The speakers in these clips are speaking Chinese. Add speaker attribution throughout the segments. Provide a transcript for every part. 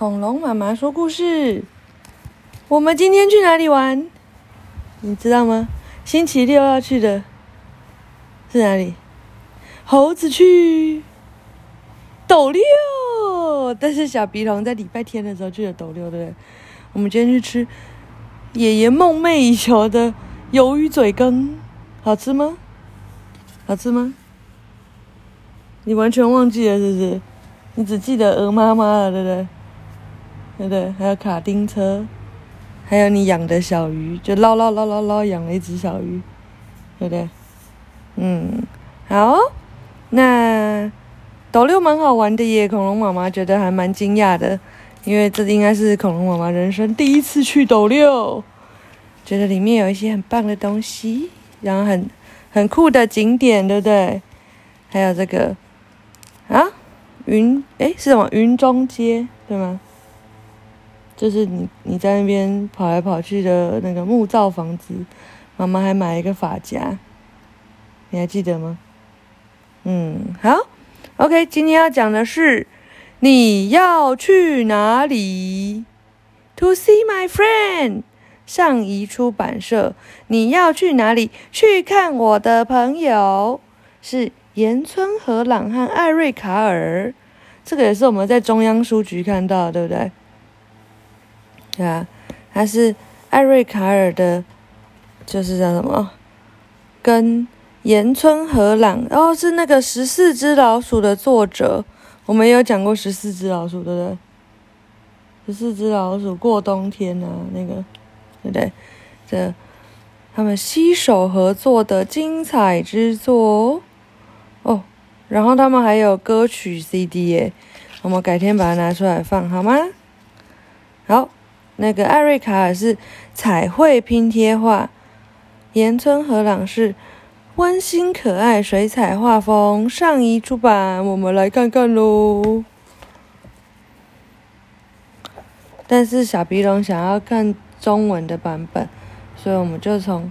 Speaker 1: 恐龙妈妈说故事。我们今天去哪里玩？你知道吗？星期六要去的是哪里？猴子去斗六，但是小鼻龙在礼拜天的时候去了斗六，对不对？我们今天去吃爷爷梦寐以求的鱿鱼嘴羹，好吃吗？好吃吗？你完全忘记了是不是？你只记得鹅妈妈了，对不对？对不对？还有卡丁车，还有你养的小鱼，就捞捞捞捞捞养了一只小鱼，对不对？嗯，好，那斗六蛮好玩的耶，恐龙妈妈觉得还蛮惊讶的，因为这应该是恐龙妈妈人生第一次去斗六，觉得里面有一些很棒的东西，然后很很酷的景点，对不对？还有这个啊，云诶，是什么云中街对吗？就是你你在那边跑来跑去的那个木造房子，妈妈还买一个发夹，你还记得吗？嗯，好，OK，今天要讲的是你要去哪里？To see my friend，上移出版社。你要去哪里？去看我的朋友，是岩村和朗和艾瑞卡尔。这个也是我们在中央书局看到，对不对？对啊，他是艾瑞卡尔的，就是叫什么？跟岩村和朗，然后是那个十四只老鼠的作者。我们有讲过十四只老鼠，对不对？十四只老鼠过冬天啊，那个对不对？这他们携手合作的精彩之作哦。然后他们还有歌曲 CD 耶，我们改天把它拿出来放好吗？好。那个艾瑞卡尔是彩绘拼贴画，岩村和朗是温馨可爱水彩画风。上一出版，我们来看看喽。但是小鼻龙想要看中文的版本，所以我们就从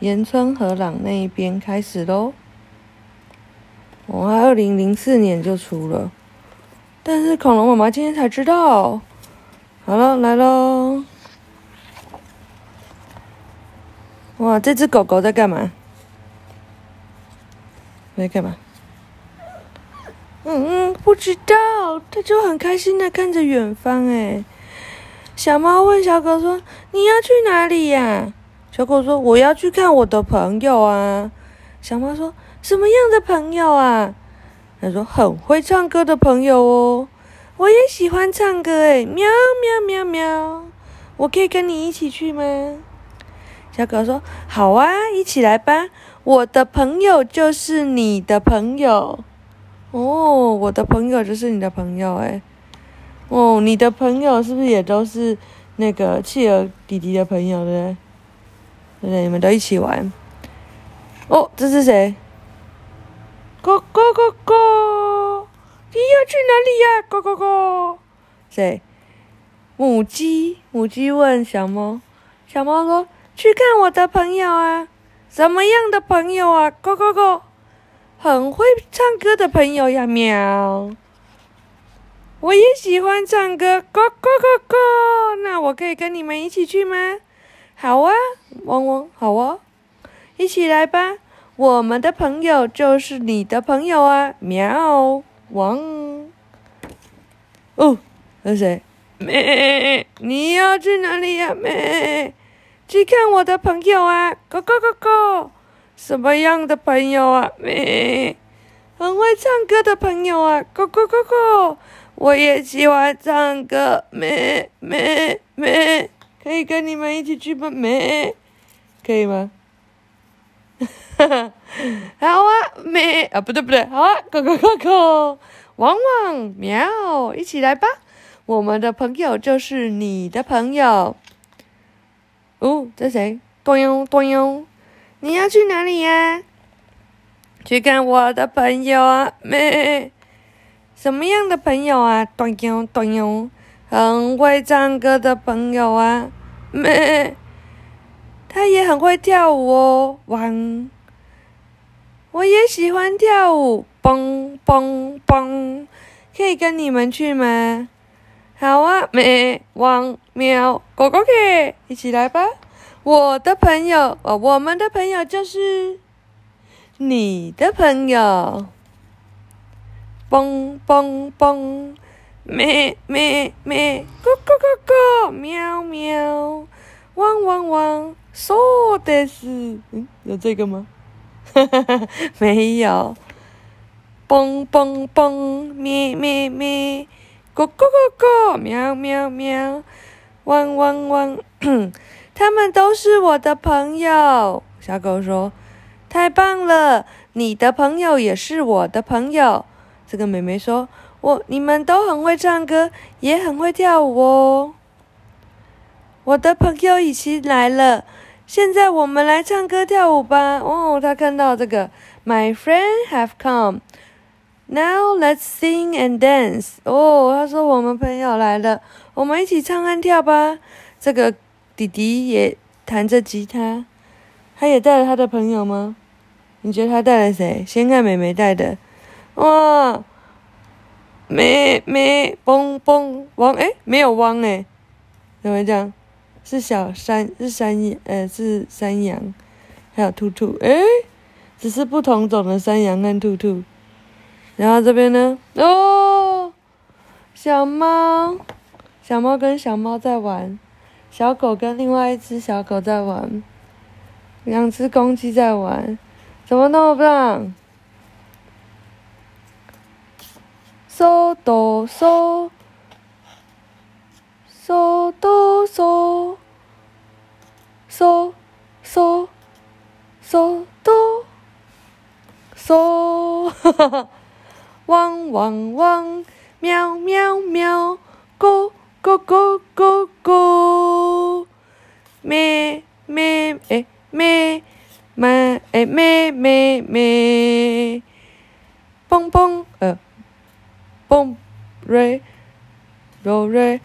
Speaker 1: 岩村和朗那一边开始喽。我二零零四年就出了，但是恐龙妈妈今天才知道。好了，来喽！哇，这只狗狗在干嘛？在干嘛？嗯嗯，不知道，它就很开心的看着远方。哎，小猫问小狗说：“你要去哪里呀？”小狗说：“我要去看我的朋友啊。”小猫说：“什么样的朋友啊？”他说：“很会唱歌的朋友哦。”喜欢唱歌诶，喵喵喵喵！我可以跟你一起去吗？小狗说：“好啊，一起来吧。”我的朋友就是你的朋友哦，我的朋友就是你的朋友诶。哦，你的朋友是不是也都是那个企鹅弟弟的朋友对不对？你们都一起玩。哦，这是谁？哥哥哥哥。你要去哪里呀？哥哥哥，谁？母鸡，母鸡问小猫。小猫说：“去看我的朋友啊，什么样的朋友啊？哥哥哥，很会唱歌的朋友呀，喵。我也喜欢唱歌，哥哥哥哥，那我可以跟你们一起去吗？好啊，汪汪，好啊，一起来吧。我们的朋友就是你的朋友啊，喵。”王，哦，那谁？妹，你要去哪里呀？妹，去看我的朋友啊！哥哥哥哥，什么样的朋友啊？妹，很会唱歌的朋友啊！哥哥哥哥，我也喜欢唱歌。妹妹妹，可以跟你们一起去吗？妹，可以吗？好啊，咩啊，不对不对，好啊，哥哥哥哥，汪汪喵，一起来吧，我们的朋友就是你的朋友。哦，这谁？咚哟咚哟，你要去哪里呀？去看我的朋友啊，咩？什么样的朋友啊？咚哟咚哟，很会唱歌的朋友啊，咩？他也很会跳舞哦，汪。我也喜欢跳舞，蹦蹦蹦，可以跟你们去吗？好啊，咩汪喵狗狗给，一起来吧！我的朋友，哦，我们的朋友就是你的朋友。蹦蹦蹦，咩咩咩，咕咕咕咕，喵喵，说的是，嗯，有这个吗？哈哈哈，没有。蹦蹦蹦，咩咩咩，咕咕咕咕，喵喵喵，汪汪汪，他们都是我的朋友。小狗说：“太棒了，你的朋友也是我的朋友。”这个妹妹说：“我你们都很会唱歌，也很会跳舞哦。”我的朋友已经来了，现在我们来唱歌跳舞吧。哦，他看到这个，My friend have come. Now let's sing and dance. 哦，他说我们朋友来了，我们一起唱和跳吧。这个弟弟也弹着吉他，他也带了他的朋友吗？你觉得他带了谁？先看美美带的。哇，咩咩嘣嘣汪哎，没有汪哎，怎么讲？是小山，是山羊，呃，是山羊，还有兔兔哎，只是不同种的山羊跟兔兔。然后这边呢？哦，小猫，小猫跟小猫在玩，小狗跟另外一只小狗在玩，两只公鸡在玩，怎么那么棒？嗦哆嗦，嗦哆嗦，嗦嗦嗦哆嗦，哈哈！汪汪汪，喵喵喵，咕咕咕咕咕，咩咩诶咩咩诶咩咩咩，蹦蹦呃。蹦，瑞，瑞瑞，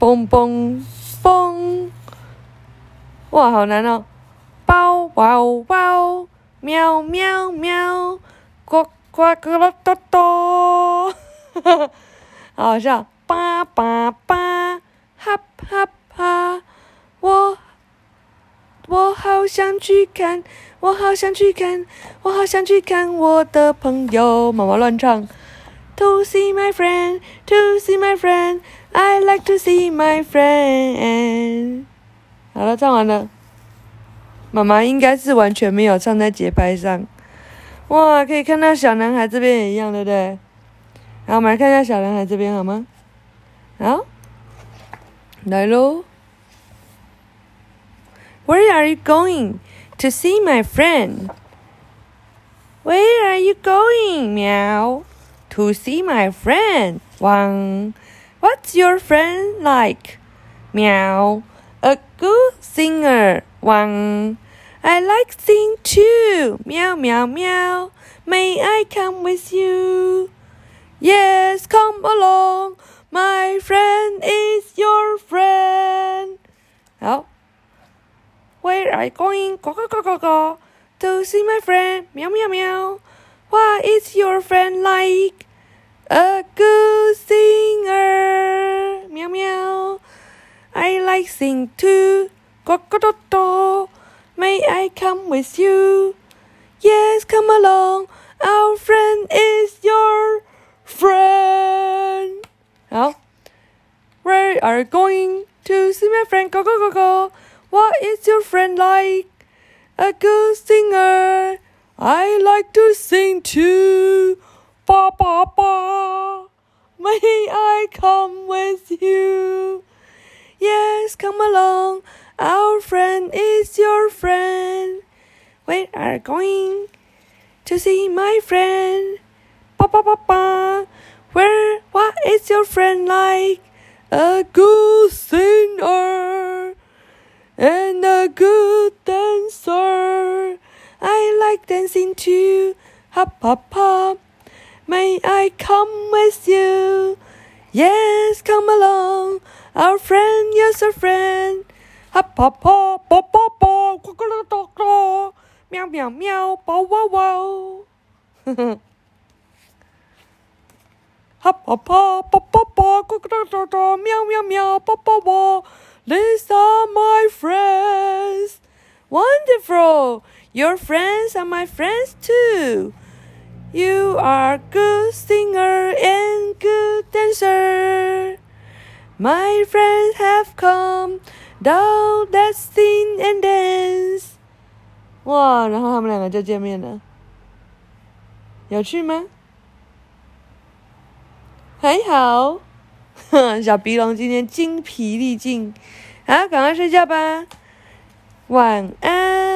Speaker 1: 嘣嘣嘣！哇，好难哦！包包包，喵喵喵，呱呱呱啦哒哒，哈哈，好笑！叭叭叭，哈哈哈！我我好想去看，我好想去看，我好想去看我的朋友。妈妈乱唱。To see my friend, to see my friend, I like to see my friend。好了，唱完了。妈妈应该是完全没有唱在节拍上。哇，可以看到小男孩这边也一样，对不对？好，我们来看一下小男孩这边好吗？好，来喽。Where are you going to see my friend? Where are you going, meow? to see my friend. 汪 what's your friend like? Meow, a good singer. Wang, I like sing too. Meow, meow, meow. May I come with you? Yes, come along. My friend is your friend. Oh, where are you going? Go, go, go, go, go. To see my friend. Meow, meow, meow. What is your friend like? A good singer. Meow meow. I like sing too. Quack May I come with you? Yes, come along. Our friend is your friend. Now, where are you going to see my friend? Go go go go. What is your friend like? A good singer. I like to sing too. Ba ba ba. May I come with you? Yes, come along. Our friend is your friend. Where are going to see my friend? Ba ba ba ba. Where? What is your friend like? A good singer and a good dancer. I like dancing too. Hop, hop, hop. May I come with you? Yes, come along. Our friend, yes, our friend. Hop, hop, hop, pop, pop, pop, quack, meow, meow, meow, bow, wow, wow. 哈啪啪啪啪啪，呱呱哒哒哒，喵喵喵，叭叭叭。These are my friends. Wonderful. Your friends are my friends too. You are good singer and good dancer. My friends have come down that sing and dance. 哇，然后他们两个就见面了，有趣吗？还好，哼小鼻龙今天精疲力尽，好，赶快睡觉吧，晚安。